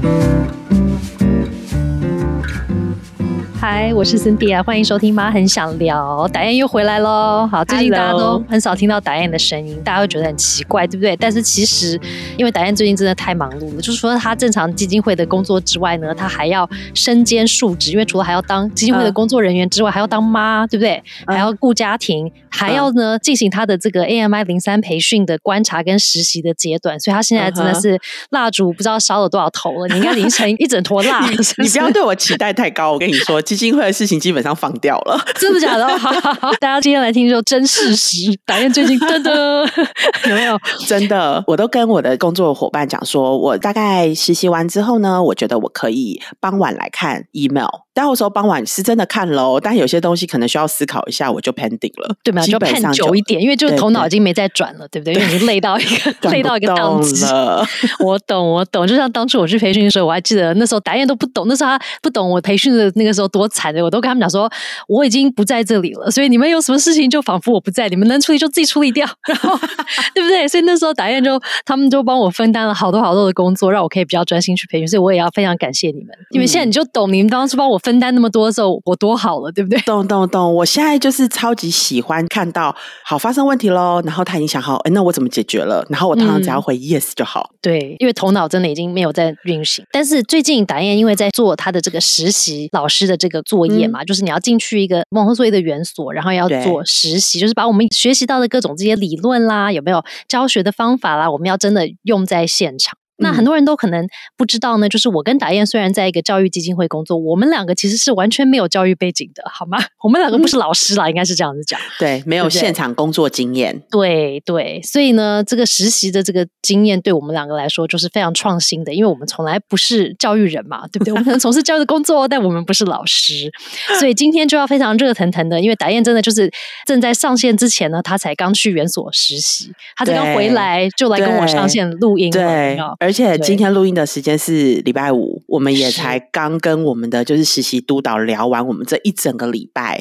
Thank you. 嗨，我是 Cindy 啊，欢迎收听《妈很想聊》，达燕又回来喽。好，最近大家都很少听到达燕的声音，大家会觉得很奇怪，对不对？但是其实，因为达燕最近真的太忙碌了，就是说他正常基金会的工作之外呢，他还要身兼数职，因为除了还要当基金会的工作人员之外，还要当妈，对不对？还要顾家庭，还要呢进行他的这个 AMI 零三培训的观察跟实习的阶段，所以他现在真的是蜡烛不知道烧了多少头了，你应该凌晨一整坨蜡。你不要对我期待太高，我跟你说。基金会的事情基本上放掉了，真的假的？大家今天来听就真事实。打燕最近真的 有没有？真的，我都跟我的工作伙伴讲说，我大概实习完之后呢，我觉得我可以傍晚来看 email。但我说傍晚是真的看喽，但有些东西可能需要思考一下，我就 pending 了，对吗？就判久一点，因为就头脑已经没再转了，对不对？因为已经累到一个 累到一个档次了。我懂，我懂。就像当初我去培训的时候，我还记得那时候达燕都不懂，那时候他不懂我培训的那个时候多惨的，我都跟他们讲说，我已经不在这里了，所以你们有什么事情就仿佛我不在，你们能处理就自己处理掉，然后对不对？所以那时候达燕就他们就帮我分担了好多好多的工作，让我可以比较专心去培训，所以我也要非常感谢你们，因为现在你就懂，你们当初帮我分担那么多的时候，我多好了，对不对？懂懂懂，我现在就是超级喜欢看到好发生问题喽，然后他已经想好，哎，那我怎么解决了？然后我通常只要回 yes 就好。对，因为头脑真的已经没有在运行。但是最近达燕因为在做他的这个实习老师的这个作业嘛，就是你要进去一个蒙特梭利的园所，然后要做实习，就是把我们学习到的各种这些理论啦，有没有教学的方法啦，我们要真的用在现场。那很多人都可能不知道呢，就是我跟达燕虽然在一个教育基金会工作，我们两个其实是完全没有教育背景的，好吗？我们两个不是老师啦，应该是这样子讲。对，没有现场工作经验。对对，所以呢，这个实习的这个经验对我们两个来说就是非常创新的，因为我们从来不是教育人嘛，对不对？我们可能从事教育的工作，但我们不是老师，所以今天就要非常热腾腾的，因为达燕真的就是正在上线之前呢，他才刚去园所实习，他才刚回来就来跟我上线录音，对。而且今天录音的时间是礼拜五，我们也才刚跟我们的就是实习督导聊完我们这一整个礼拜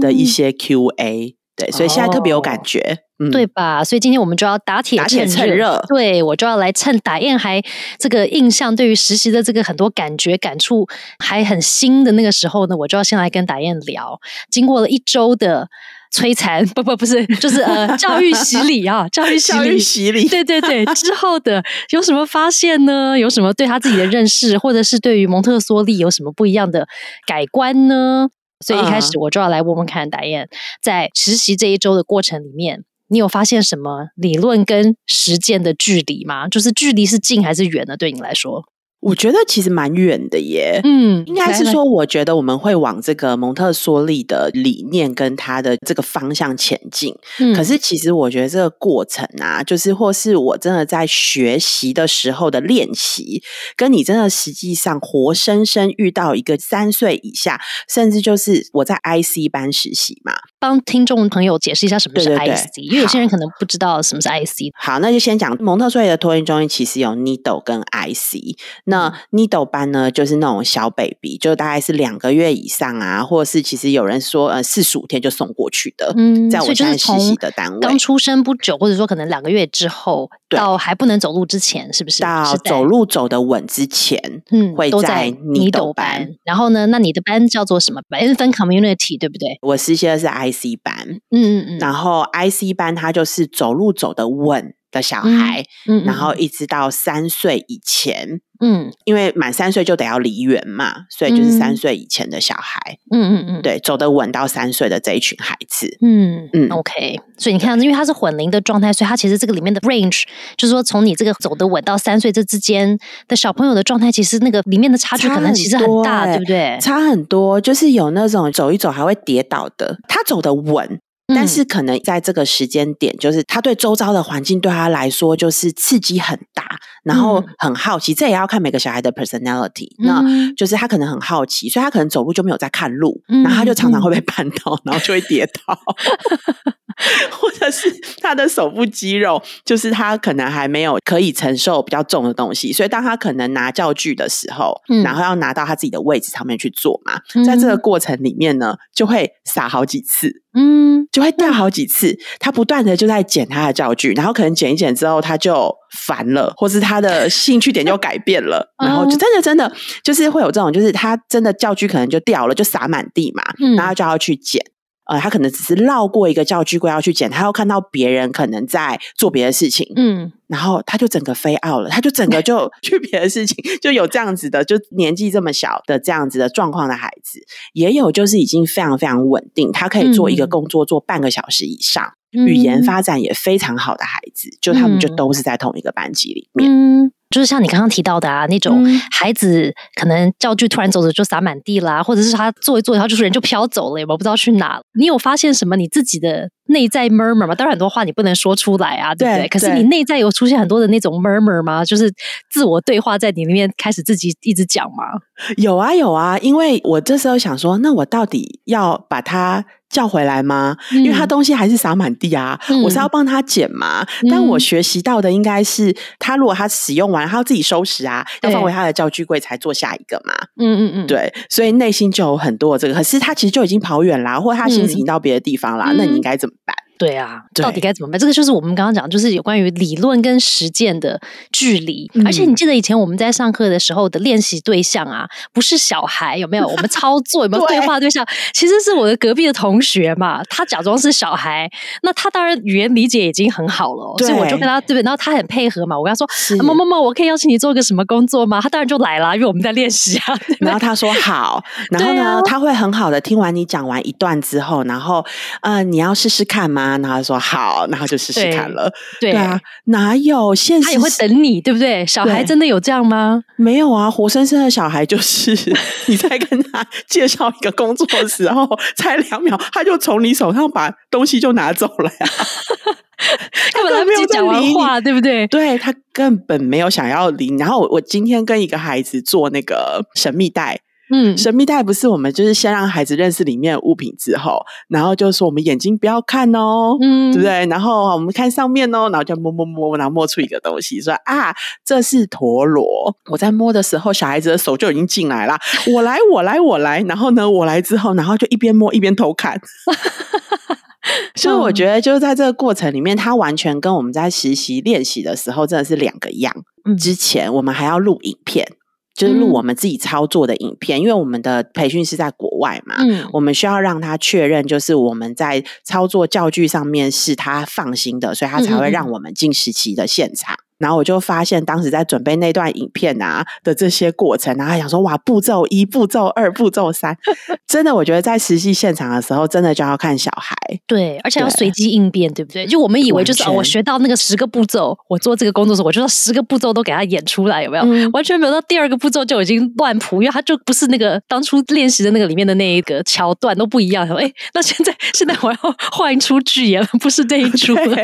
的一些 Q&A，对，所以现在特别有感觉，嗯。对吧？所以今天我们就要打铁趁热，对我就要来趁打燕还这个印象对于实习的这个很多感觉感触还很新的那个时候呢，我就要先来跟打燕聊，经过了一周的。摧残 不不不是，就是呃 教育洗礼啊，教育洗礼，洗礼，对对对。之后的有什么发现呢？有什么对他自己的认识，或者是对于蒙特梭利有什么不一样的改观呢？所以一开始我就要来问问看，达燕在实习这一周的过程里面，你有发现什么理论跟实践的距离吗？就是距离是近还是远呢？对你来说？我觉得其实蛮远的耶，嗯，应该是说，我觉得我们会往这个蒙特梭利的理念跟他的这个方向前进。嗯，可是其实我觉得这个过程啊，就是或是我真的在学习的时候的练习，跟你真的实际上活生生遇到一个三岁以下，甚至就是我在 IC 班实习嘛，帮听众朋友解释一下什么是 IC，因为有些人可能不知道什么是 IC。好，那就先讲蒙特梭利的托婴中心，其实有 Needle 跟 IC。那 Needle 班呢，就是那种小 baby，就大概是两个月以上啊，或者是其实有人说呃四十五天就送过去的。嗯，在我现在实习的单位，刚出生不久，或者说可能两个月之后，到还不能走路之前，是不是？到走路走得稳之前，嗯，会在 Needle 班。然后呢，那你的班叫做什么？Infant Community，对不对？我实习的是 IC 班。嗯嗯嗯。然后 IC 班他就是走路走得稳的小孩，嗯，然后一直到三岁以前。嗯，因为满三岁就得要离园嘛，所以就是三岁以前的小孩，嗯嗯嗯，对，走得稳到三岁的这一群孩子，嗯。嗯，OK。所以你看，因为它是混龄的状态，所以它其实这个里面的 range，就是说从你这个走得稳到三岁这之间的小朋友的状态，其实那个里面的差距可能其实很大，对不对？差很多，就是有那种走一走还会跌倒的，他走得稳。但是可能在这个时间点，就是他对周遭的环境对他来说就是刺激很大，然后很好奇。这也要看每个小孩的 personality。那就是他可能很好奇，所以他可能走路就没有在看路，然后他就常常会被 绊倒，然后就会跌倒，或者是他的手部肌肉，就是他可能还没有可以承受比较重的东西，所以当他可能拿教具的时候，然后要拿到他自己的位置上面去做嘛，在这个过程里面呢，就会撒好几次。嗯，就会掉好几次。他不断的就在捡他的教具，然后可能捡一捡之后，他就烦了，或是他的兴趣点就改变了，然后就真的真的就是会有这种，就是他真的教具可能就掉了，就洒满地嘛，然后就要去捡。呃，他可能只是绕过一个教具柜要去捡，他又看到别人可能在做别的事情，嗯，然后他就整个飞傲了，他就整个就 去别的事情，就有这样子的，就年纪这么小的这样子的状况的孩子，也有就是已经非常非常稳定，他可以做一个工作做半个小时以上，语言发展也非常好的孩子，就他们就都是在同一个班级里面。就是像你刚刚提到的啊，那种孩子可能教具突然走着就洒满地啦，或者是他坐一坐，然后就是人就飘走了，也不知道去哪。你有发现什么你自己的内在 murmur 吗？当然很多话你不能说出来啊，对不对？可是你内在有出现很多的那种 murmur 吗？就是自我对话在你里面开始自己一直讲吗？有啊有啊，因为我这时候想说，那我到底要把它。叫回来吗？因为他东西还是洒满地啊，我是要帮他捡嘛。但我学习到的应该是，他如果他使用完，他要自己收拾啊，要放回他的教具柜才做下一个嘛。嗯嗯嗯，对，所以内心就有很多这个。可是他其实就已经跑远啦，或者他心情到别的地方啦，那你应该怎么办？对啊，到底该怎么办？这个就是我们刚刚讲，就是有关于理论跟实践的距离。而且你记得以前我们在上课的时候的练习对象啊，不是小孩，有没有？我们操作有没有 对话对象？其实是我的隔壁的同学嘛，他假装是小孩，那他当然语言理解已经很好了，所以我就跟他对不对？然后他很配合嘛，我跟他说：“某某某，我可以邀请你做一个什么工作吗？”他当然就来了，因为我们在练习啊。然后他说好，然后呢，他会很好的听完你讲完一段之后，然后呃，你要试试看吗？然后说好，然后就试试看了。对啊，哪有现实？他也会等你，对不对？小孩真的有这样吗？没有啊，活生生的小孩就是 你在跟他介绍一个工作的时候，才两秒，他就从你手上把东西就拿走了呀。根本没有讲完话，对不对？对他根本没有想要理。然后我今天跟一个孩子做那个神秘袋。嗯，神秘袋不是我们就是先让孩子认识里面物品之后，然后就说我们眼睛不要看哦，嗯，对不对？然后我们看上面哦，然后就摸摸摸，然后摸出一个东西，说啊，这是陀螺。我在摸的时候，小孩子的手就已经进来了。我来，我来，我来。然后呢，我来之后，然后就一边摸一边偷看。所以我觉得，就是在这个过程里面，它完全跟我们在实习练习的时候真的是两个样。之前我们还要录影片。就是录我们自己操作的影片，因为我们的培训是在国外嘛，我们需要让他确认，就是我们在操作教具上面是他放心的，所以他才会让我们进实习的现场。然后我就发现，当时在准备那段影片啊的这些过程，然后想说哇，步骤一、步骤二、步骤三，真的，我觉得在实习现场的时候，真的就要看小孩，对，而且要随机应变，对不对？就我们以为就是我学到那个十个步骤，我做这个工作时，我就说十个步骤都给他演出来，有没有？完全没有到第二个步骤就已经乱谱，因为他就不是那个当初练习的那个里面的那一个桥段都不一样。哎，那现在现在我要换一出剧演了，不是这一出了。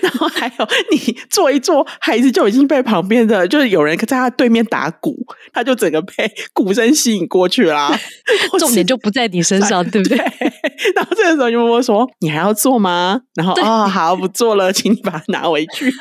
然后还有你做一做。孩子就已经被旁边的，就是有人在他对面打鼓，他就整个被鼓声吸引过去啦。重点就不在你身上，对不对？然后这个时候就问我说：“你还要做吗？”然后哦，好，不做了，请你把它拿回去。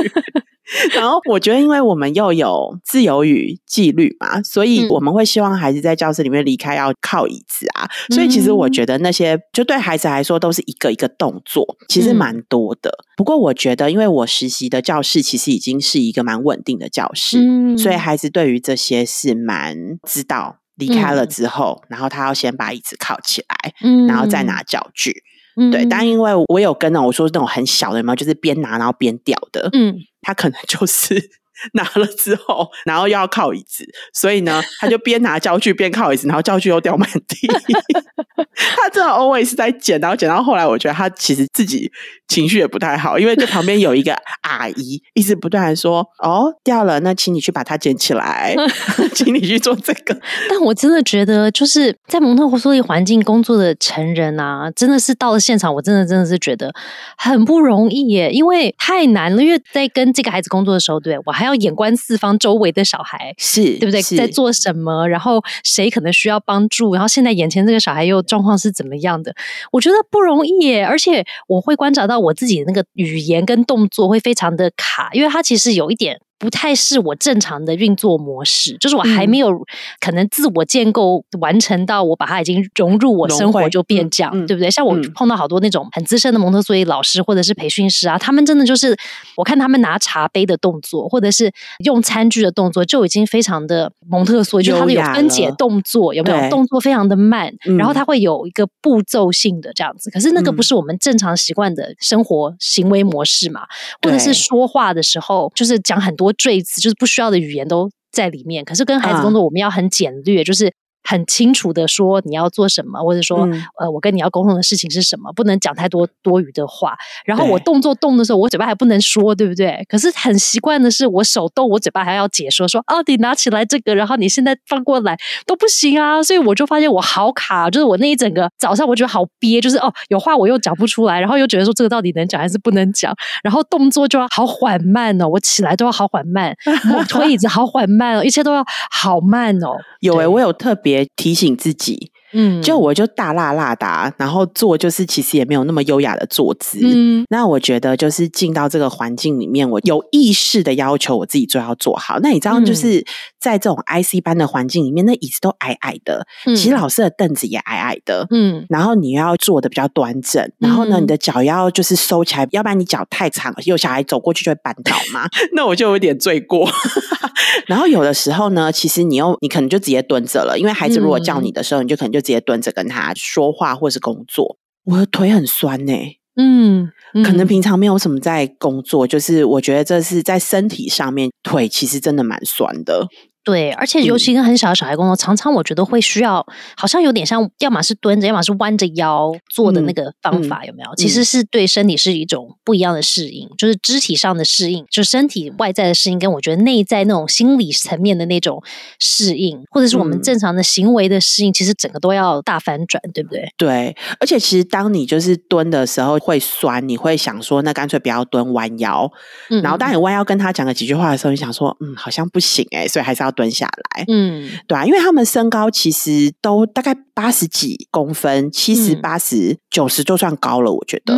然后我觉得，因为我们又有自由与纪律嘛，所以我们会希望孩子在教室里面离开要靠椅子啊。所以其实我觉得那些就对孩子来说都是一个一个动作，其实蛮多的。不过我觉得，因为我实习的教室其实已经是一个蛮稳定的教室，所以孩子对于这些是蛮知道。离开了之后，然后他要先把椅子靠起来，然后再拿教具。对，但因为我有跟呢，我说那种很小的，有没有？就是边拿然后边掉的。嗯，他可能就是 拿了之后，然后又要靠椅子，所以呢，他就边拿教具边靠椅子，然后教具又掉满地。他真的 always 在捡，然后捡到后来，我觉得他其实自己情绪也不太好，因为就旁边有一个阿姨一直不断的说：“哦，掉了，那请你去把它捡起来，请你去做这个。”但我真的觉得，就是在蒙特梭利环境工作的成人啊，真的是到了现场，我真的真的是觉得很不容易耶，因为太难了。因为在跟这个孩子工作的时候，对我还要眼观四方，周围的小孩是对不对？在做什么？然后谁可能需要帮助？然后现在眼前这个小孩又状况是怎么样的？我觉得不容易耶，而且我会观察到我自己的那个语言跟动作会非常的卡，因为他其实有一点。不太是我正常的运作模式，就是我还没有可能自我建构完成到我把它已经融入我生活就变这样，对不对？像我碰到好多那种很资深的蒙特梭利老师或者是培训师啊，他们真的就是我看他们拿茶杯的动作或者是用餐具的动作就已经非常的蒙特梭利，就他们有分解动作，有没有动作非常的慢，然后他会有一个步骤性的这样子，可是那个不是我们正常习惯的生活行为模式嘛？或者是说话的时候就是讲很多。赘词就是不需要的语言都在里面，可是跟孩子工作，我们要很简略，就是。很清楚的说你要做什么，或者说呃，我跟你要沟通的事情是什么，不能讲太多多余的话。然后我动作动的时候，我嘴巴还不能说，对不对？可是很习惯的是，我手动，我嘴巴还要解说，说哦，你拿起来这个，然后你现在放过来都不行啊。所以我就发现我好卡，就是我那一整个早上我觉得好憋，就是哦，有话我又讲不出来，然后又觉得说这个到底能讲还是不能讲，然后动作就要好缓慢哦，我起来都要好缓慢，我 推椅子好缓慢哦，一切都要好慢哦。有诶，我有特别。也提醒自己。嗯，就我就大辣辣的，然后坐就是其实也没有那么优雅的坐姿。嗯，那我觉得就是进到这个环境里面，我有意识的要求我自己就要坐好。那你知道，就是在这种 IC 班的环境里面，那椅子都矮矮的，其实老师的凳子也矮矮的。嗯，然后你要坐的比较端正，然后呢，你的脚要就是收起来，要不然你脚太长，有小孩走过去就会绊倒嘛。那我就有点罪过。然后有的时候呢，其实你又你可能就直接蹲着了，因为孩子如果叫你的时候，你就可能就。直接蹲着跟他说话或是工作，我的腿很酸呢。嗯，可能平常没有什么在工作，就是我觉得这是在身体上面腿其实真的蛮酸的。对，而且尤其跟很小的小孩工作，常常我觉得会需要，好像有点像，要么是蹲着，要么是弯着腰做的那个方法，有没有？其实是对身体是一种不一样的适应，就是肢体上的适应，就身体外在的适应，跟我觉得内在那种心理层面的那种适应，或者是我们正常的行为的适应，其实整个都要大反转，对不对？对，而且其实当你就是蹲的时候会酸，你会想说，那干脆不要蹲，弯腰。嗯，然后当你弯腰跟他讲了几句话的时候，你想说，嗯，好像不行哎，所以还是要。蹲下来，嗯，对啊，因为他们身高其实都大概八十几公分，七十八十九十就算高了，我觉得。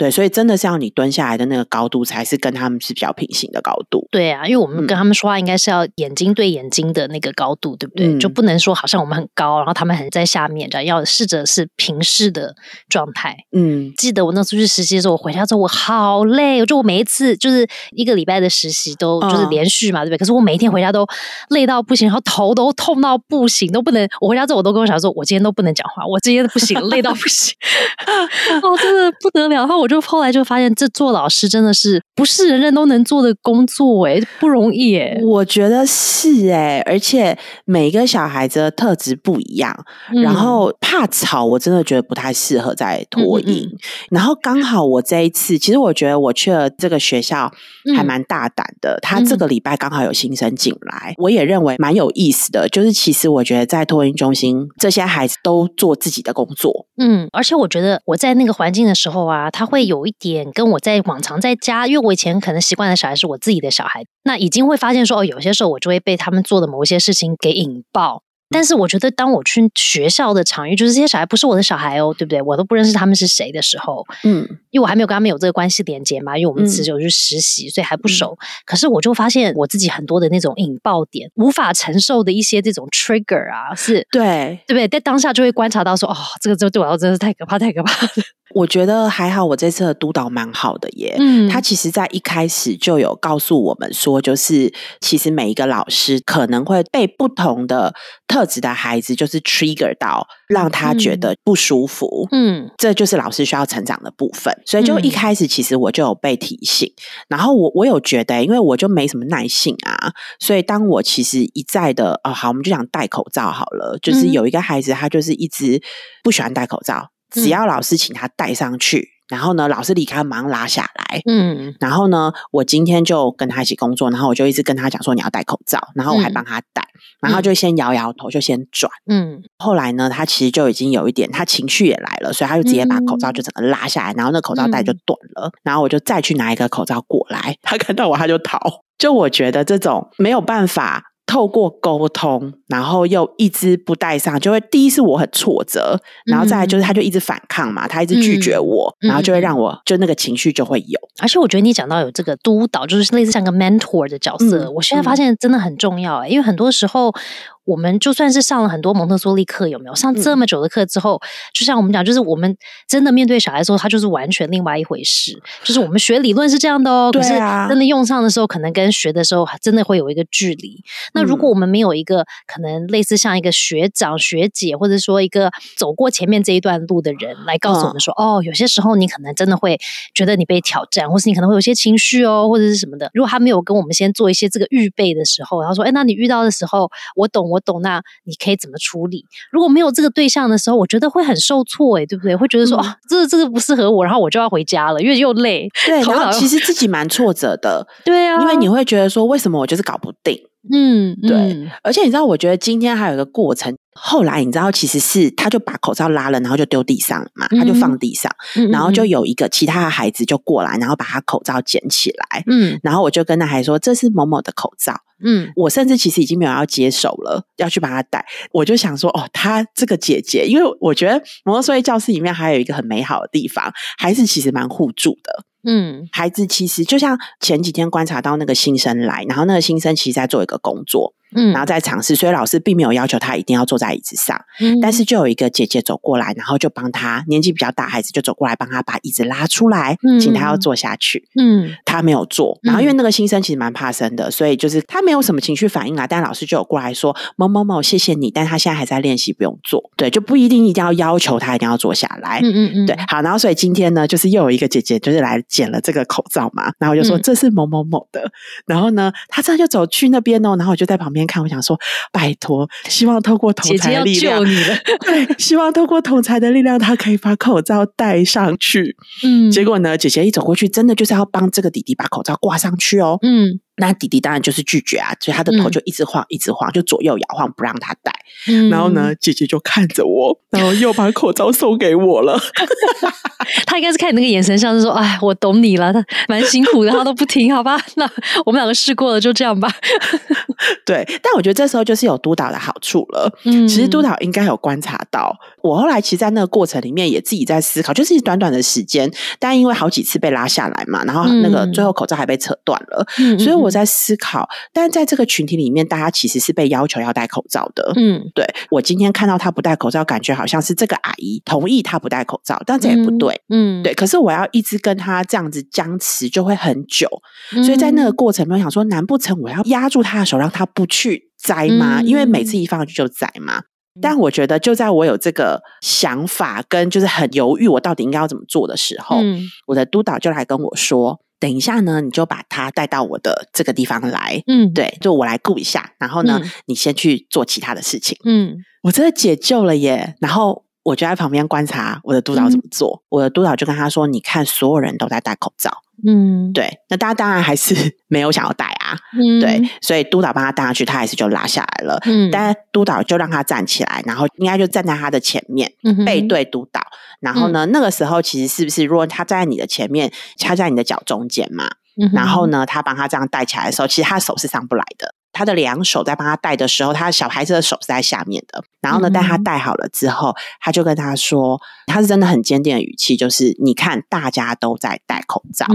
对，所以真的是要你蹲下来的那个高度，才是跟他们是比较平行的高度。对啊，因为我们跟他们说话，应该是要眼睛对眼睛的那个高度，对不对？就不能说好像我们很高，然后他们很在下面，这样要试着是平视的状态。嗯，记得我那次去实习的时候，我回家之后我好累，就我每一次就是一个礼拜的实习都就是连续嘛，对不对？可是我每一天回家都累到不行，然后头都痛到不行，都不能。我回家之后我都跟我小孩说，我今天都不能讲话，我今天不行，累到不行。哦，真的不得了。然后我。就后来就发现，这做老师真的是不是人人都能做的工作哎，不容易哎。我觉得是哎，而且每一个小孩子的特质不一样，然后怕吵，我真的觉得不太适合在托婴。然后刚好我这一次，其实我觉得我去了这个学校还蛮大胆的，他这个礼拜刚好有新生进来，我也认为蛮有意思的。就是其实我觉得在托婴中心，这些孩子都做自己的工作，嗯，而且我觉得我在那个环境的时候啊，他会。会有一点跟我在往常在家，因为我以前可能习惯的小孩是我自己的小孩，那已经会发现说，哦，有些时候我就会被他们做的某一些事情给引爆。但是我觉得，当我去学校的场域，就是这些小孩不是我的小孩哦，对不对？我都不认识他们是谁的时候，嗯，因为我还没有跟他们有这个关系连接嘛，因为我们只有去实习，所以还不熟。可是我就发现我自己很多的那种引爆点，无法承受的一些这种 trigger 啊，是对，对不对？在当下就会观察到说，哦，这个这对我真的是太可怕，太可怕了。我觉得还好，我这次的督导蛮好的耶。嗯，他其实在一开始就有告诉我们说，就是其实每一个老师可能会被不同的特质的孩子就是 trigger 到，让他觉得不舒服。嗯，这就是老师需要成长的部分。所以就一开始其实我就有被提醒，然后我我有觉得，因为我就没什么耐性啊，所以当我其实一再的哦，好，我们就讲戴口罩好了，就是有一个孩子他就是一直不喜欢戴口罩。只要老师请他戴上去，然后呢，老师离开马上拉下来。嗯，然后呢，我今天就跟他一起工作，然后我就一直跟他讲说你要戴口罩，然后我还帮他戴，然后就先摇摇头，就先转。嗯，后来呢，他其实就已经有一点，他情绪也来了，所以他就直接把口罩就整个拉下来，然后那口罩带就断了。然后我就再去拿一个口罩过来，他看到我他就逃。就我觉得这种没有办法。透过沟通，然后又一直不带上，就会第一是我很挫折，然后再来就是他就一直反抗嘛，他一直拒绝我，然后就会让我就那个情绪就会有。而且我觉得你讲到有这个督导，就是类似像个 mentor 的角色，我现在发现真的很重要，因为很多时候。我们就算是上了很多蒙特梭利课，有没有上这么久的课之后，就像我们讲，就是我们真的面对小孩的时候，他就是完全另外一回事。就是我们学理论是这样的哦，可是真的用上的时候，可能跟学的时候真的会有一个距离。那如果我们没有一个可能类似像一个学长学姐，或者说一个走过前面这一段路的人来告诉我们说，哦，有些时候你可能真的会觉得你被挑战，或是你可能会有些情绪哦，或者是什么的。如果他没有跟我们先做一些这个预备的时候，然后说，哎，那你遇到的时候，我懂我。懂那你可以怎么处理？如果没有这个对象的时候，我觉得会很受挫，哎，对不对？会觉得说啊，这这个不适合我，然后我就要回家了，因为又累。对，然后其实自己蛮挫折的，对啊，因为你会觉得说，为什么我就是搞不定？嗯，对。而且你知道，我觉得今天还有一个过程。后来你知道，其实是他就把口罩拉了，然后就丢地上嘛，他就放地上，然后就有一个其他的孩子就过来，然后把他口罩捡起来，嗯，然后我就跟那孩子说：“这是某某的口罩。”嗯，我甚至其实已经没有要接手了，要去把他带。我就想说：“哦，他这个姐姐，因为我觉得摩托车教室里面还有一个很美好的地方，孩子其实蛮互助的。”嗯，孩子其实就像前几天观察到那个新生来，然后那个新生其实在做一个工作。嗯，然后再尝试，所以老师并没有要求他一定要坐在椅子上，嗯，但是。就有一个姐姐走过来，然后就帮他年纪比较大孩子就走过来帮他把椅子拉出来，请他要坐下去，嗯，他没有坐，然后因为那个新生其实蛮怕生的，所以就是他没有什么情绪反应啊，但老师就有过来说某某某谢谢你，但他现在还在练习，不用做，对，就不一定一定要要求他一定要坐下来，嗯嗯嗯，对，好，然后所以今天呢，就是又有一个姐姐就是来捡了这个口罩嘛，然后就说这是某某某的，然后呢，他这样就走去那边哦，然后我就在旁边看，我想说。拜托，希望透过同才的力量，对，希望透过同才的力量，他可以把口罩戴上去。嗯，结果呢，姐姐一走过去，真的就是要帮这个弟弟把口罩挂上去哦。嗯。那弟弟当然就是拒绝啊，所以他的头就一直晃，一直晃，就左右摇晃，不让他戴。然后呢，姐姐就看着我，然后又把口罩送给我了。他应该是看你那个眼神，像是说：“哎，我懂你了。”他蛮辛苦的，他都不听，好吧？那我们两个试过了，就这样吧。对，但我觉得这时候就是有督导的好处了。嗯，其实督导应该有观察到。我后来其实，在那个过程里面，也自己在思考，就是短短的时间，但因为好几次被拉下来嘛，然后那个最后口罩还被扯断了，所以我在思考。但是在这个群体里面，大家其实是被要求要戴口罩的。嗯，对我今天看到他不戴口罩，感觉好像是这个阿姨同意他不戴口罩，但这也不对。嗯，对。可是我要一直跟他这样子僵持，就会很久。所以在那个过程，我想说，难不成我要压住他的手，让他不去摘吗？因为每次一放去就摘嘛。但我觉得，就在我有这个想法跟就是很犹豫，我到底应该要怎么做的时候，我的督导就来跟我说：“等一下呢，你就把他带到我的这个地方来，嗯，对，就我来顾一下。然后呢，你先去做其他的事情。”嗯，我真的解救了耶。然后我就在旁边观察我的督导怎么做。我的督导就跟他说：“你看，所有人都在戴口罩。”嗯，对，那大家当然还是 没有想要带啊，对，所以督导帮他带上去，他还是就拉下来了。嗯，但督导就让他站起来，然后应该就站在他的前面，背对督导。然后呢，那个时候其实是不是，如果他站在你的前面，他在你的脚中间嘛？然后呢，他帮他这样带起来的时候，其实他手是上不来的。他的两手在帮他戴的时候，他小孩子的手是在下面的。然后呢，带他戴好了之后，他就跟他说，他是真的很坚定的语气，就是你看，大家都在戴口罩，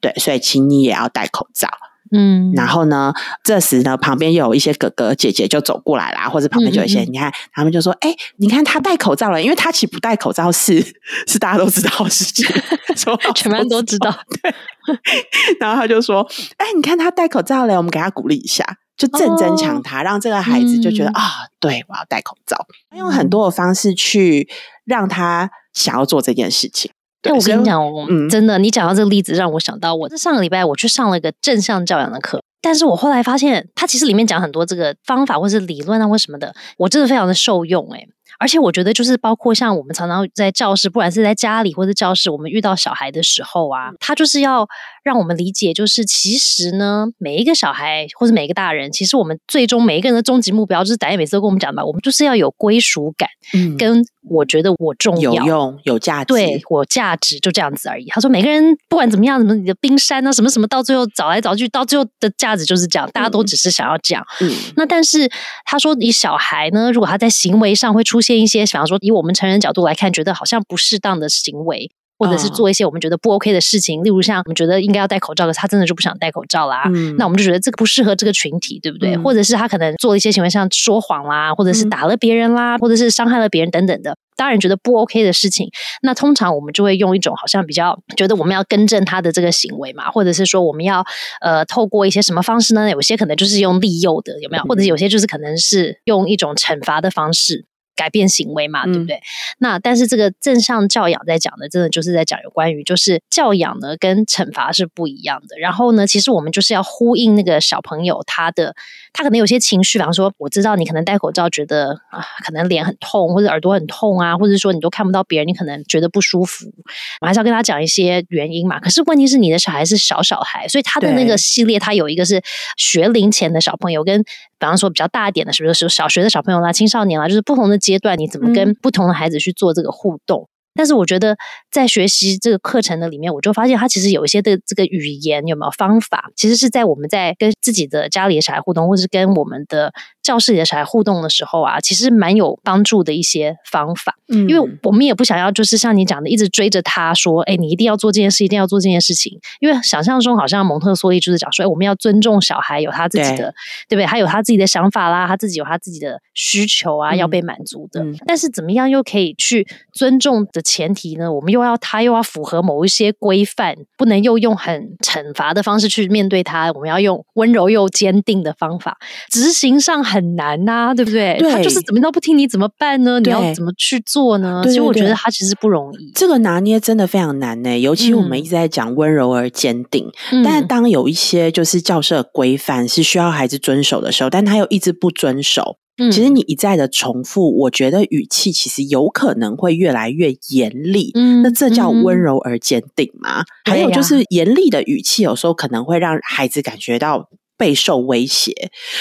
对，所以请你也要戴口罩。嗯，然后呢，这时呢，旁边又有一些哥哥姐姐就走过来啦，或者旁边就有一些，你看他们就说，哎，你看他戴口罩了，因为他其实不戴口罩是 是大家都知道的事情，全班都知道。对，然后他就说，哎，你看他戴口罩了，我们给他鼓励一下。就正增强他，让这个孩子就觉得啊，对我要戴口罩，用很多的方式去让他想要做这件事情。对我跟你讲，我真的，你讲到这个例子，让我想到，我在上个礼拜我去上了一个正向教养的课，但是我后来发现，他其实里面讲很多这个方法或是理论啊或什么的，我真的非常的受用哎。而且我觉得，就是包括像我们常常在教室，不管是在家里或者教室，我们遇到小孩的时候啊，他就是要让我们理解，就是其实呢，每一个小孩或者每一个大人，其实我们最终每一个人的终极目标，就是导演每次都跟我们讲吧，我们就是要有归属感，嗯，跟我觉得我重要，有用有价值，对我价值就这样子而已。他说每个人不管怎么样，什么你的冰山啊，什么什么，到最后找来找去，到最后的价值就是这样，大家都只是想要这样。嗯，那但是他说，你小孩呢，如果他在行为上会出现一些，比方说以我们成人角度来看，觉得好像不适当的行为。或者是做一些我们觉得不 OK 的事情，例如像我们觉得应该要戴口罩，可是他真的就不想戴口罩啦。那我们就觉得这个不适合这个群体，对不对？或者是他可能做一些行为，像说谎啦，或者是打了别人啦，或者是伤害了别人等等的，当然觉得不 OK 的事情。那通常我们就会用一种好像比较觉得我们要更正他的这个行为嘛，或者是说我们要呃透过一些什么方式呢？有些可能就是用利诱的，有没有？或者有些就是可能是用一种惩罚的方式。改变行为嘛，对不对？那但是这个正向教养在讲的，真的就是在讲有关于就是教养呢跟惩罚是不一样的。然后呢，其实我们就是要呼应那个小朋友他的，他可能有些情绪，比方说我知道你可能戴口罩觉得啊，可能脸很痛或者耳朵很痛啊，或者说你都看不到别人，你可能觉得不舒服，我还是要跟他讲一些原因嘛。可是问题是你的小孩是小小孩，所以他的那个系列，他有一个是学龄前的小朋友跟。比方说比较大一点的，是不是小学的小朋友啦、青少年啦，就是不同的阶段，你怎么跟不同的孩子去做这个互动？但是我觉得在学习这个课程的里面，我就发现他其实有一些的这个语言有没有方法，其实是在我们在跟自己的家里的小孩互动，或者是跟我们的。教室里的小孩互动的时候啊，其实蛮有帮助的一些方法，嗯，因为我们也不想要就是像你讲的，一直追着他说，哎，你一定要做这件事，一定要做这件事情。因为想象中好像蒙特梭利就是讲说，哎，我们要尊重小孩有他自己的，对不对？他有他自己的想法啦，他自己有他自己的需求啊，要被满足的。但是怎么样又可以去尊重的前提呢？我们又要他又要符合某一些规范，不能又用很惩罚的方式去面对他。我们要用温柔又坚定的方法，执行上。很难呐，对不对？他就是怎么都不听，你怎么办呢？你要怎么去做呢？其实我觉得他其实不容易，这个拿捏真的非常难呢。尤其我们一直在讲温柔而坚定，但是当有一些就是教室规范是需要孩子遵守的时候，但他又一直不遵守，其实你一再的重复，我觉得语气其实有可能会越来越严厉。嗯，那这叫温柔而坚定吗？还有就是严厉的语气，有时候可能会让孩子感觉到。备受威胁，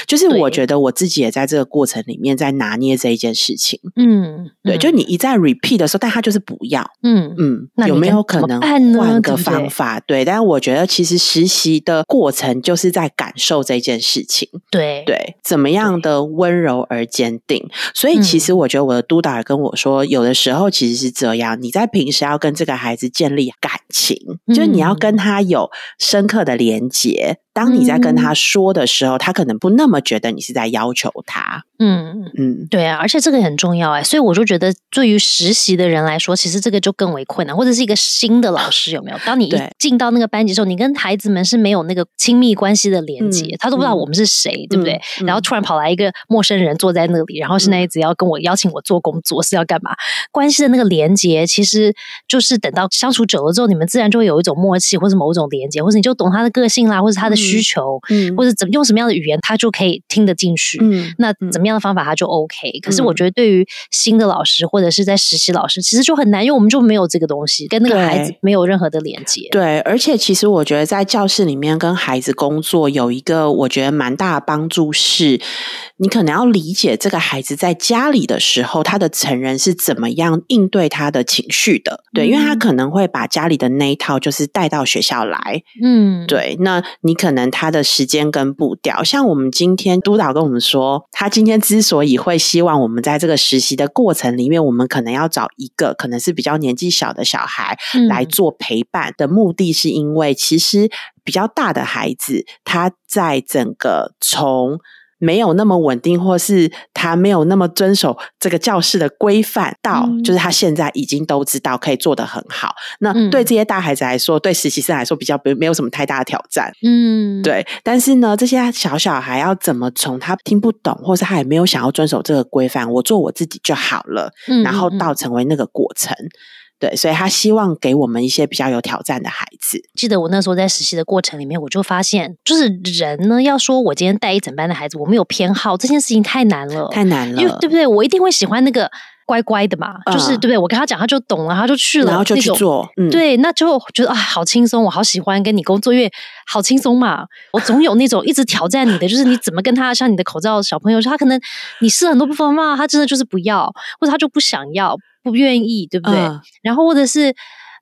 就是我觉得我自己也在这个过程里面在拿捏这一件事情。嗯，对，就你一再 repeat 的时候，但他就是不要。嗯嗯，有没有可能换个方法？对，但是我觉得其实实习的过程就是在感受这件事情。对对，怎么样的温柔而坚定？所以其实我觉得我的督导也跟我说，有的时候其实是这样，你在平时要跟这个孩子建立感情，就是你要跟他有深刻的连接。当你在跟他说的时候，他可能不那么觉得你是在要求他。嗯嗯，对啊，而且这个很重要哎，所以我就觉得，对于实习的人来说，其实这个就更为困难，或者是一个新的老师有没有？当你一进到那个班级之后，你跟孩子们是没有那个亲密关系的连接，他都不知道我们是谁，对不对？然后突然跑来一个陌生人坐在那里，然后现在一直要跟我邀请我做工作，是要干嘛？关系的那个连接，其实就是等到相处久了之后，你们自然就会有一种默契，或者某种连接，或者你就懂他的个性啦，或者他的需求，嗯，或者怎么用什么样的语言，他就可以听得进去。嗯，那怎么样的方法，他就 OK。可是我觉得，对于新的老师或者是在实习老师，其实就很难，因为我们就没有这个东西，跟那个孩子没有任何的连接。对，而且其实我觉得在教室里面跟孩子工作，有一个我觉得蛮大的帮助是，你可能要理解这个孩子在家里的时候，他的成人是怎么样应对他的情绪的。对，因为他可能会把家里的那一套就是带到学校来。嗯，对。那你可能他的时间跟步调，像我们今天督导跟我们说，他今天之所以会希望我们在这个实习的过程里面，我们可能要找一个可能是比较年纪小的小孩来做陪伴的目的，是因为其实比较大的孩子他在整个从。没有那么稳定，或是他没有那么遵守这个教室的规范，到就是他现在已经都知道可以做得很好。那对这些大孩子来说，对实习生来说比较没没有什么太大的挑战。嗯，对。但是呢，这些小小孩要怎么从他听不懂，或是他也没有想要遵守这个规范，我做我自己就好了，然后到成为那个过程。对，所以他希望给我们一些比较有挑战的孩子。记得我那时候在实习的过程里面，我就发现，就是人呢，要说我今天带一整班的孩子，我没有偏好这件事情太难了，太难了，因为对不对？我一定会喜欢那个乖乖的嘛，就是对不对？我跟他讲，他就懂了，他就去了，然后就去做。对，那就觉得啊，好轻松，我好喜欢跟你工作，因为好轻松嘛。我总有那种一直挑战你的，就是你怎么跟他，像你的口罩小朋友，他可能你试很多部分嘛，他真的就是不要，或者他就不想要。不愿意，对不对？然后或者是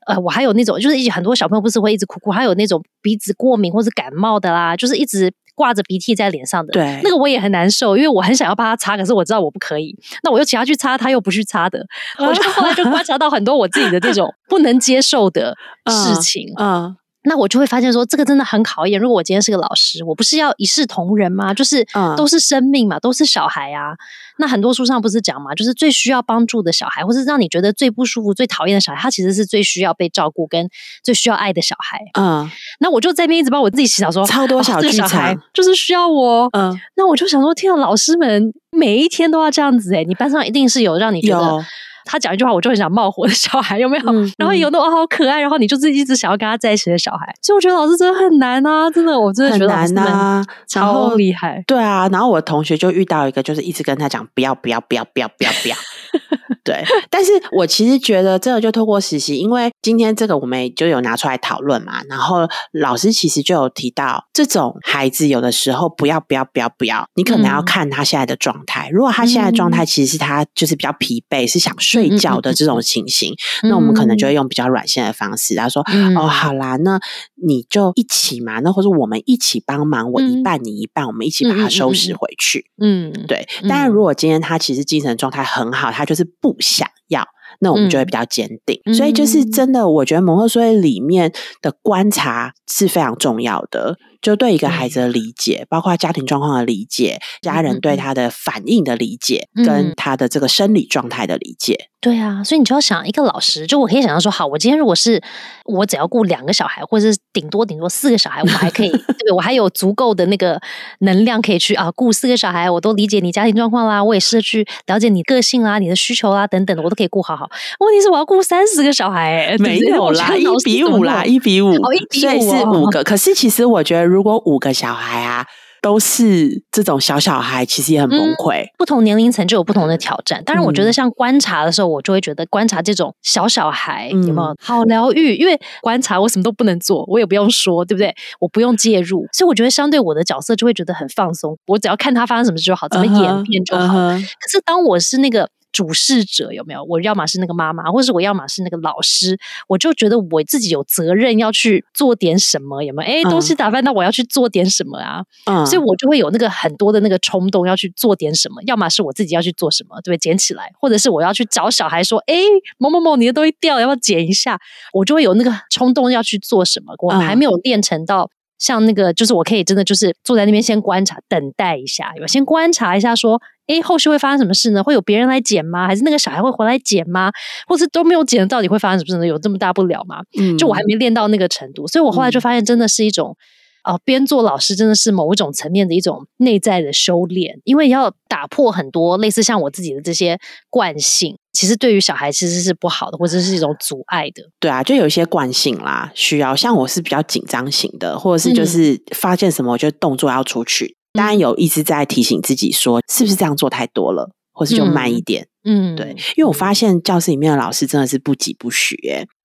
呃，我还有那种就是很多小朋友不是会一直哭哭，还有那种鼻子过敏或者感冒的啦，就是一直。挂着鼻涕在脸上的，对，那个我也很难受，因为我很想要帮他擦，可是我知道我不可以，那我又请他去擦，他又不去擦的，我就后来就观察到很多我自己的这种不能接受的事情，嗯。那我就会发现说，这个真的很考验。如果我今天是个老师，我不是要一视同仁吗？就是都是生命嘛，都是小孩啊。那很多书上不是讲嘛，就是最需要帮助的小孩，或是让你觉得最不舒服、最讨厌的小孩，他其实是最需要被照顾跟最需要爱的小孩。嗯，那我就在那边一直帮我自己洗澡，说超多小小孩就是需要我。嗯，那我就想说，天啊，老师们每一天都要这样子哎，你班上一定是有让你觉得。他讲一句话，我就很想冒火的小孩有没有？然后有那种好可爱，然后你就是一直想要跟他在一起的小孩。所以我觉得老师真的很难啊，真的，我真的觉得很难啊，超厉害。对啊，然后我同学就遇到一个，就是一直跟他讲不要不要不要不要不要不要。对，但是我其实觉得这个就透过实习，因为今天这个我们就有拿出来讨论嘛。然后老师其实就有提到，这种孩子有的时候不要不要不要不要，你可能要看他现在的状态。如果他现在状态其实是他就是比较疲惫，是想睡觉的这种情形，那我们可能就会用比较软性的方式。他说：“哦，好啦，那你就一起嘛，那或者我们一起帮忙，我一半你一半，我们一起把它收拾回去。”嗯，对。但是如果今天他其实精神状态很好，他就是不想要。那我们就会比较坚定，所以就是真的，我觉得蒙特梭利里面的观察是非常重要的。就对一个孩子的理解，包括家庭状况的理解，家人对他的反应的理解，跟他的这个生理状态的理解。对啊，所以你就要想一个老师，就我可以想象说，好，我今天如果是我只要顾两个小孩，或者是顶多顶多四个小孩，我还可以，对我还有足够的那个能量可以去啊顾四个小孩，我都理解你家庭状况啦，我也试着去了解你个性啦、你的需求啦等等的，我都可以顾好好。问题是我要顾三十个小孩，没有啦，一比五啦，一比五，哦，一比五是五个。可是其实我觉得。如果五个小孩啊都是这种小小孩，其实也很崩溃。不同年龄层就有不同的挑战。当然，我觉得像观察的时候，我就会觉得观察这种小小孩有没有好疗愈。因为观察我什么都不能做，我也不用说，对不对？我不用介入，所以我觉得相对我的角色就会觉得很放松。我只要看他发生什么事就好，怎么演变就好。可是当我是那个。主事者有没有？我要么是那个妈妈，或者我要么是那个老师，我就觉得我自己有责任要去做点什么，有没有？哎，东西打翻，那我要去做点什么啊？嗯，所以我就会有那个很多的那个冲动要去做点什么，要么是我自己要去做什么，对不对？捡起来，或者是我要去找小孩说，哎，某某某，你的东西掉了，要不要捡一下？我就会有那个冲动要去做什么。我还没有练成到像那个，就是我可以真的就是坐在那边先观察，等待一下，有先观察一下说。哎，后续会发生什么事呢？会有别人来捡吗？还是那个小孩会回来捡吗？或是都没有捡，到底会发生什么事呢？有这么大不了吗？嗯，就我还没练到那个程度，所以我后来就发现，真的是一种啊，边做老师真的是某一种层面的一种内在的修炼，因为要打破很多类似像我自己的这些惯性，其实对于小孩其实是不好的，或者是一种阻碍的。对啊，就有一些惯性啦，需要像我是比较紧张型的，或者是就是发现什么，我就动作要出去。当然有一直在提醒自己说，是不是这样做太多了，或是就慢一点。嗯，对，因为我发现教室里面的老师真的是不急不徐。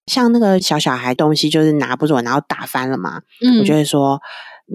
像那个小小孩东西就是拿不准，然后打翻了嘛，我就会说，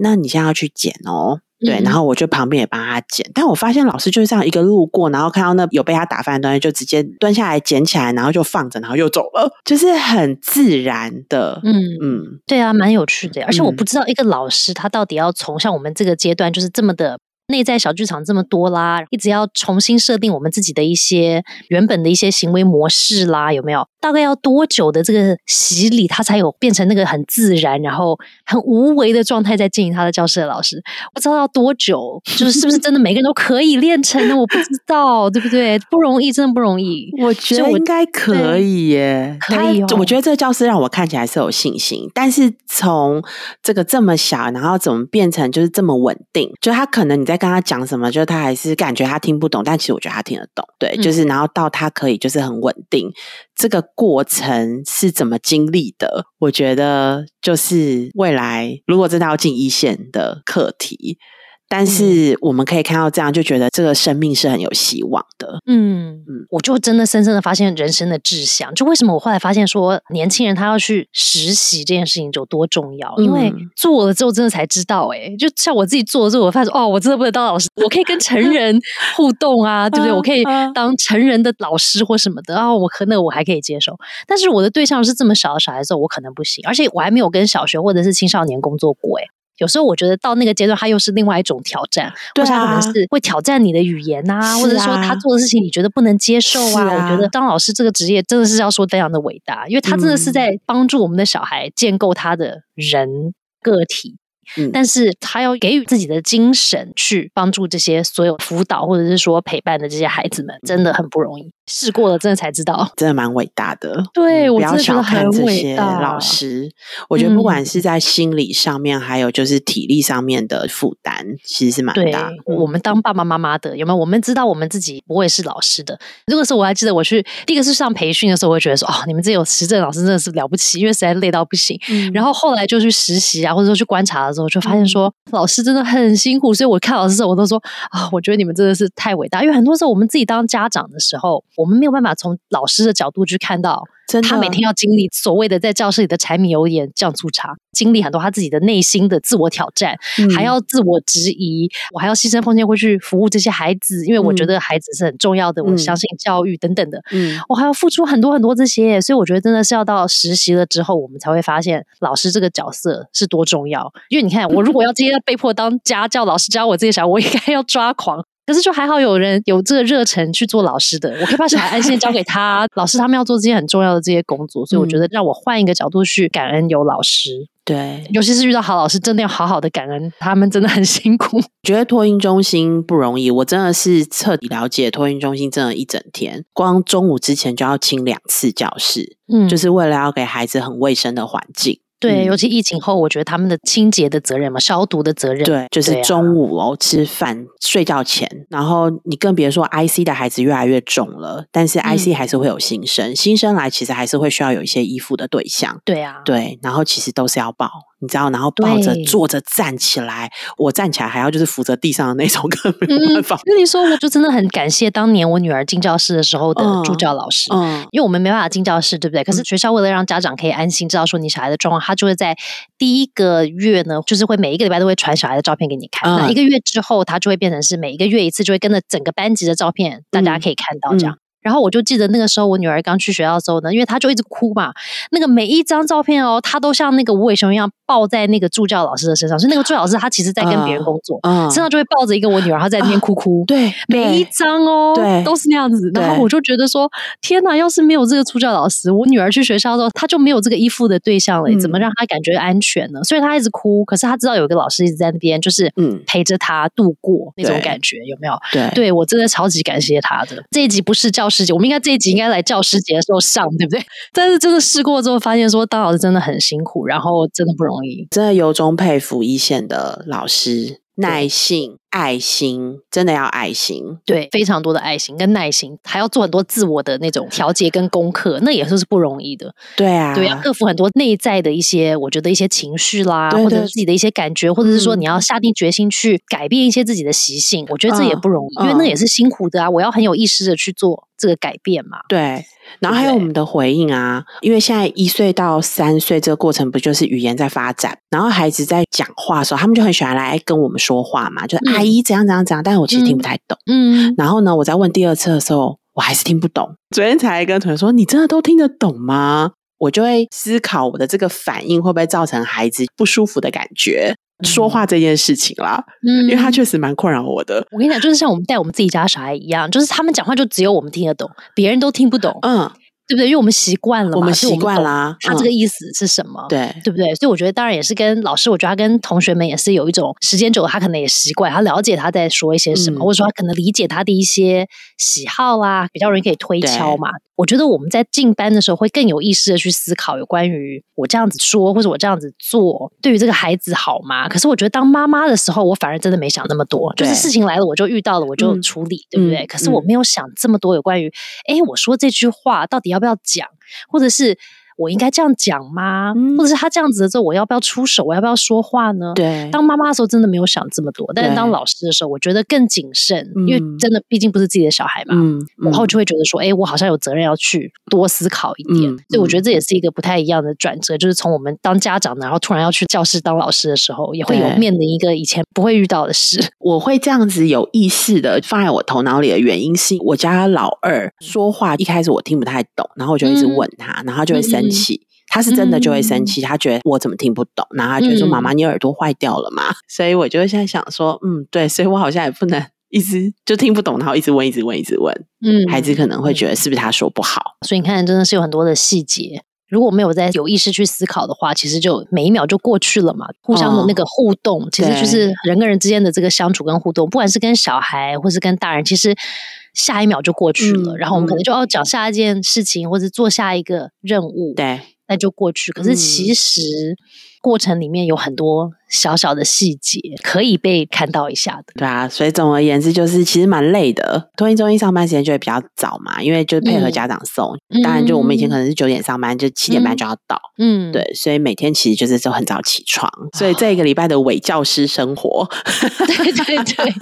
那你现在要去捡哦。对，然后我就旁边也帮他捡，但我发现老师就是这样一个路过，然后看到那有被他打翻的东西，就直接蹲下来捡起来，然后就放着，然后又走了，就是很自然的。嗯嗯，对啊，蛮有趣的。而且我不知道一个老师他到底要从像我们这个阶段，就是这么的。内在小剧场这么多啦，一直要重新设定我们自己的一些原本的一些行为模式啦，有没有？大概要多久的这个洗礼，他才有变成那个很自然，然后很无为的状态，在经营他的教室的老师？不知道要多久，就是是不是真的每个人都可以练成呢？我不知道，对不对？不容易，真的不容易。我觉得应该可以耶，可以。哦我觉得这个教室让我看起来是有信心，但是从这个这么小，然后怎么变成就是这么稳定？就他可能你在。跟他讲什么，就他还是感觉他听不懂，但其实我觉得他听得懂。对，就是然后到他可以就是很稳定，这个过程是怎么经历的？我觉得就是未来如果真的要进一线的课题。但是我们可以看到这样，就觉得这个生命是很有希望的。嗯嗯，我就真的深深的发现人生的志向。就为什么我后来发现说，年轻人他要去实习这件事情有多重要？因为做了之后，真的才知道，哎，就像我自己做了之后，我发现哦，我真的不能当老师，我可以跟成 人互动啊，对不对？我可以当成人的老师或什么的啊，我可能我还可以接受。但是我的对象是这么小的小孩子，我可能不行，而且我还没有跟小学或者是青少年工作过，哎。有时候我觉得到那个阶段，他又是另外一种挑战，或者可能是会挑战你的语言呐，或者说他做的事情你觉得不能接受啊。我觉得当老师这个职业真的是要说非常的伟大，因为他真的是在帮助我们的小孩建构他的人个体。但是他要给予自己的精神去帮助这些所有辅导或者是说陪伴的这些孩子们，真的很不容易。试过了，真的才知道，真的蛮伟大的。对，不要小看这些老师。我觉得不管是在心理上面，还有就是体力上面的负担，其实是蛮大。我们当爸爸妈妈的有没有？我们知道我们自己不会是老师的。那个时候我还记得，我去第一个是上培训的时候，我会觉得说，哦，你们这有实证老师真的是了不起，因为实在累到不行。然后后来就去实习啊，或者说去观察的时候，就发现说，老师真的很辛苦。所以我看老师的时候，我都说啊，我觉得你们真的是太伟大。因为很多时候我们自己当家长的时候。我们没有办法从老师的角度去看到，他每天要经历所谓的在教室里的柴米油盐酱醋茶，经历很多他自己的内心的自我挑战，还要自我质疑，我还要牺牲奉献，会去服务这些孩子，因为我觉得孩子是很重要的，我相信教育等等的，嗯，我还要付出很多很多这些，所以我觉得真的是要到实习了之后，我们才会发现老师这个角色是多重要。因为你看，我如果要今天被迫当家教老师教我这些小孩，我应该要抓狂。可是就还好有人有这个热忱去做老师的，我可以把小孩安心交给他。老师他们要做这些很重要的这些工作，所以我觉得让我换一个角度去感恩有老师。对，尤其是遇到好老师，真的要好好的感恩他们，真的很辛苦。觉得托婴中心不容易，我真的是彻底了解托婴中心，真的，一整天光中午之前就要清两次教室，嗯，就是为了要给孩子很卫生的环境。对，尤其疫情后，我觉得他们的清洁的责任嘛，消毒的责任，对，就是中午哦，吃饭、睡觉前，然后你更别说 IC 的孩子越来越重了，但是 IC 还是会有新生，新生来其实还是会需要有一些依附的对象，对啊，对，然后其实都是要抱。你知道，然后抱着、坐着、站起来，我站起来还要就是扶着地上的那种，更没有办法。跟你说，我就真的很感谢当年我女儿进教室的时候的助教老师，嗯，因为我们没办法进教室，对不对？可是学校为了让家长可以安心知道说你小孩的状况，他就会在第一个月呢，就是会每一个礼拜都会传小孩的照片给你看。那一个月之后，他就会变成是每一个月一次，就会跟着整个班级的照片，大家可以看到这样。然后我就记得那个时候，我女儿刚去学校的时候呢，因为她就一直哭嘛。那个每一张照片哦，她都像那个无尾熊一样抱在那个助教老师的身上。是那个助教老师，他其实在跟别人工作，身上就会抱着一个我女儿，她在那边哭哭。对，每一张哦，对，都是那样子。然后我就觉得说，天哪！要是没有这个助教老师，我女儿去学校的时候，她就没有这个依附的对象了。怎么让她感觉安全呢？所以她一直哭，可是她知道有一个老师一直在那边，就是嗯陪着她度过那种感觉，有没有？对，对我真的超级感谢她的。这一集不是教师节，我们应该这一集应该来教师节的时候上，对不对？但是真的试过之后，发现说当老师真的很辛苦，然后真的不容易，真的由衷佩服一线的老师。耐性、爱心，真的要爱心。对，非常多的爱心跟耐心，还要做很多自我的那种调节跟功课，那也是是不容易的。对啊，对，要克服很多内在的一些，我觉得一些情绪啦，或者自己的一些感觉，或者是说你要下定决心去改变一些自己的习性，我觉得这也不容易，因为那也是辛苦的啊。我要很有意识的去做这个改变嘛。对。然后还有我们的回应啊，因为现在一岁到三岁这个过程不就是语言在发展，然后孩子在讲话的时候，他们就很喜欢来跟我们说话嘛，就阿姨怎样怎样怎样，但是我其实听不太懂。嗯，然后呢，我在问第二次的时候，我还是听不懂。昨天才跟同学说，你真的都听得懂吗？我就会思考我的这个反应会不会造成孩子不舒服的感觉。说话这件事情啦，嗯，因为他确实蛮困扰我的。我跟你讲，就是像我们带我们自己家小孩一样，就是他们讲话就只有我们听得懂，别人都听不懂。嗯。对不对？因为我们习惯了，我们习惯啦。他这个意思是什么？对，对不对？所以我觉得，当然也是跟老师，我觉得他跟同学们也是有一种时间久了，他可能也习惯，他了解他在说一些什么，或者说他可能理解他的一些喜好啦，比较容易可以推敲嘛。我觉得我们在进班的时候会更有意识的去思考，有关于我这样子说或者我这样子做，对于这个孩子好吗？可是我觉得当妈妈的时候，我反而真的没想那么多，就是事情来了我就遇到了我就处理，对不对？可是我没有想这么多有关于，哎，我说这句话到底要不要讲？或者是我应该这样讲吗？或者是他这样子的时候，我要不要出手？我要不要说话呢？对，当妈妈的时候真的没有想这么多，但是当老师的时候，我觉得更谨慎，因为真的毕竟不是自己的小孩嘛。嗯，然后就会觉得说，哎，我好像有责任要去多思考一点。所以我觉得这也是一个不太一样的转折，就是从我们当家长，然后突然要去教室当老师的时候，也会有面临一个以前不会遇到的事。我会这样子有意识的放在我头脑里的原因，是我家老二说话一开始我听不太懂，然后我就一直问他，然后就会生气。他是真的就会生气，他觉得我怎么听不懂，然后他觉得说：“妈妈，你耳朵坏掉了吗？”所以我就现在想说：“嗯，对，所以我好像也不能一直就听不懂，然后一直问，一直问，一直问。”嗯，孩子可能会觉得是不是他说不好？所以你看，真的是有很多的细节。如果没有在有意识去思考的话，其实就每一秒就过去了嘛。互相的那个互动，其实就是人跟人之间的这个相处跟互动，不管是跟小孩或是跟大人，其实下一秒就过去了。然后我们可能就要讲下一件事情，或者做下一个任务。对。那就过去，可是其实过程里面有很多小小的细节可以被看到一下的。对啊，所以总而言之，就是其实蛮累的。托婴中心上班时间就会比较早嘛，因为就是配合家长送。当然，就我们以前可能是九点上班，就七点半就要到。嗯，对，所以每天其实就是都很早起床。所以这一个礼拜的伪教师生活，对对对，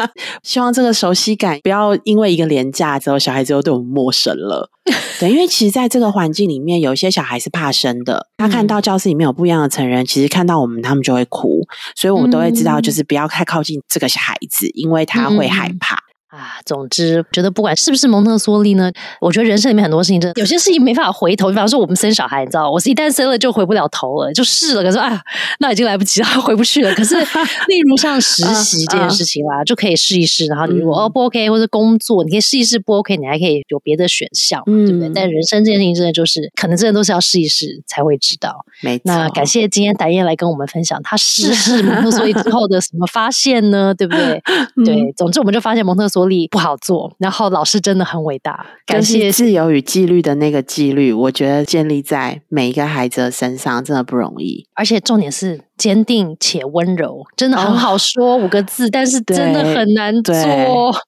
希望这个熟悉感不要因为一个廉价之后，小孩子又对我们陌生了。对，因为其实在这个环境里面，有一些小孩是怕生的。他看到教室里面有不一样的成人，其实看到我们，他们就会哭。所以我们都会知道，就是不要太靠近这个孩子，因为他会害怕。啊，总之，觉得不管是不是蒙特梭利呢，我觉得人生里面很多事情，真的有些事情没办法回头。比方说，我们生小孩，你知道，我是一旦生了就回不了头了，就试了，可是啊，那已经来不及了，回不去了。可是，例如像实习这件事情啦，就可以试一试。然后你如果哦不 OK，或者工作，你可以试一试不 OK，你还可以有别的选项，对不对？但人生这件事情真的就是，可能真的都是要试一试才会知道。没错。那感谢今天达燕来跟我们分享他试试蒙特梭利之后的什么发现呢？对不对？对，总之我们就发现蒙特梭利不好做。然后老师真的很伟大，感谢自由与纪律的那个纪律，我觉得建立在每一个孩子的身上真的不容易，而且重点是。坚定且温柔，真的很好说五个字，但是真的很难做。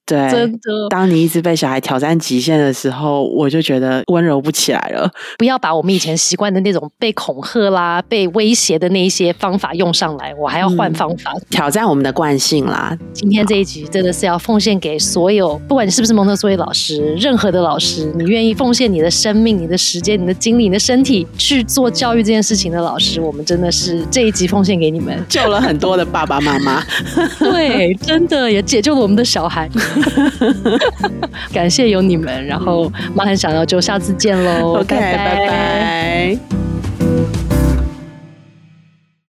对，真的。当你一直被小孩挑战极限的时候，我就觉得温柔不起来了。不要把我们以前习惯的那种被恐吓啦、被威胁的那一些方法用上来，我还要换方法，挑战我们的惯性啦。今天这一集真的是要奉献给所有，不管你是不是蒙特梭利老师，任何的老师，你愿意奉献你的生命、你的时间、你的精力、你的身体去做教育这件事情的老师，我们真的是这一集奉。献给你们，救了很多的爸爸妈妈。对，真的也解救了我们的小孩。感谢有你们，然后妈很想要，就下次见喽。OK，拜拜。